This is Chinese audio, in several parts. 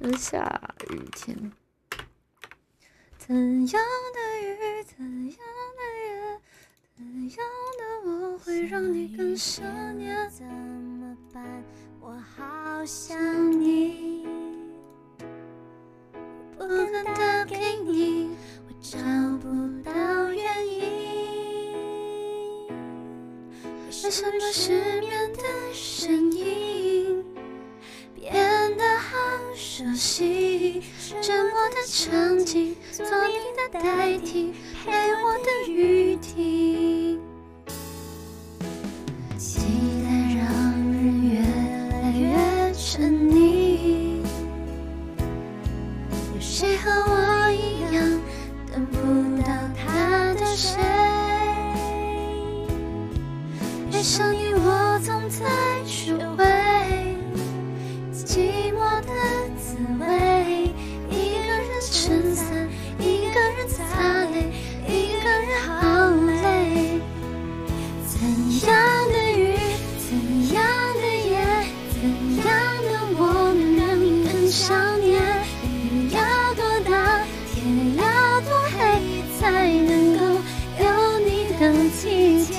的下雨天。怎样的雨，怎样的夜，怎样的我会让你更想念？怎么办？我好想你，不敢打给你，我找不到原因。为什么失眠的声音熟悉？沉默的场景，做你的代替，陪我的雨停。期待让人越来越沉溺，有谁和我一样等不到他的谁？爱上你，我总在学会体贴？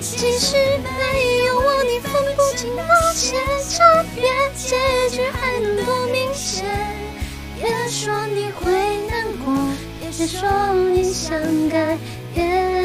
即使没有我，你分不清那些差别，结局还能多明显？别说你会难过，别说你想改变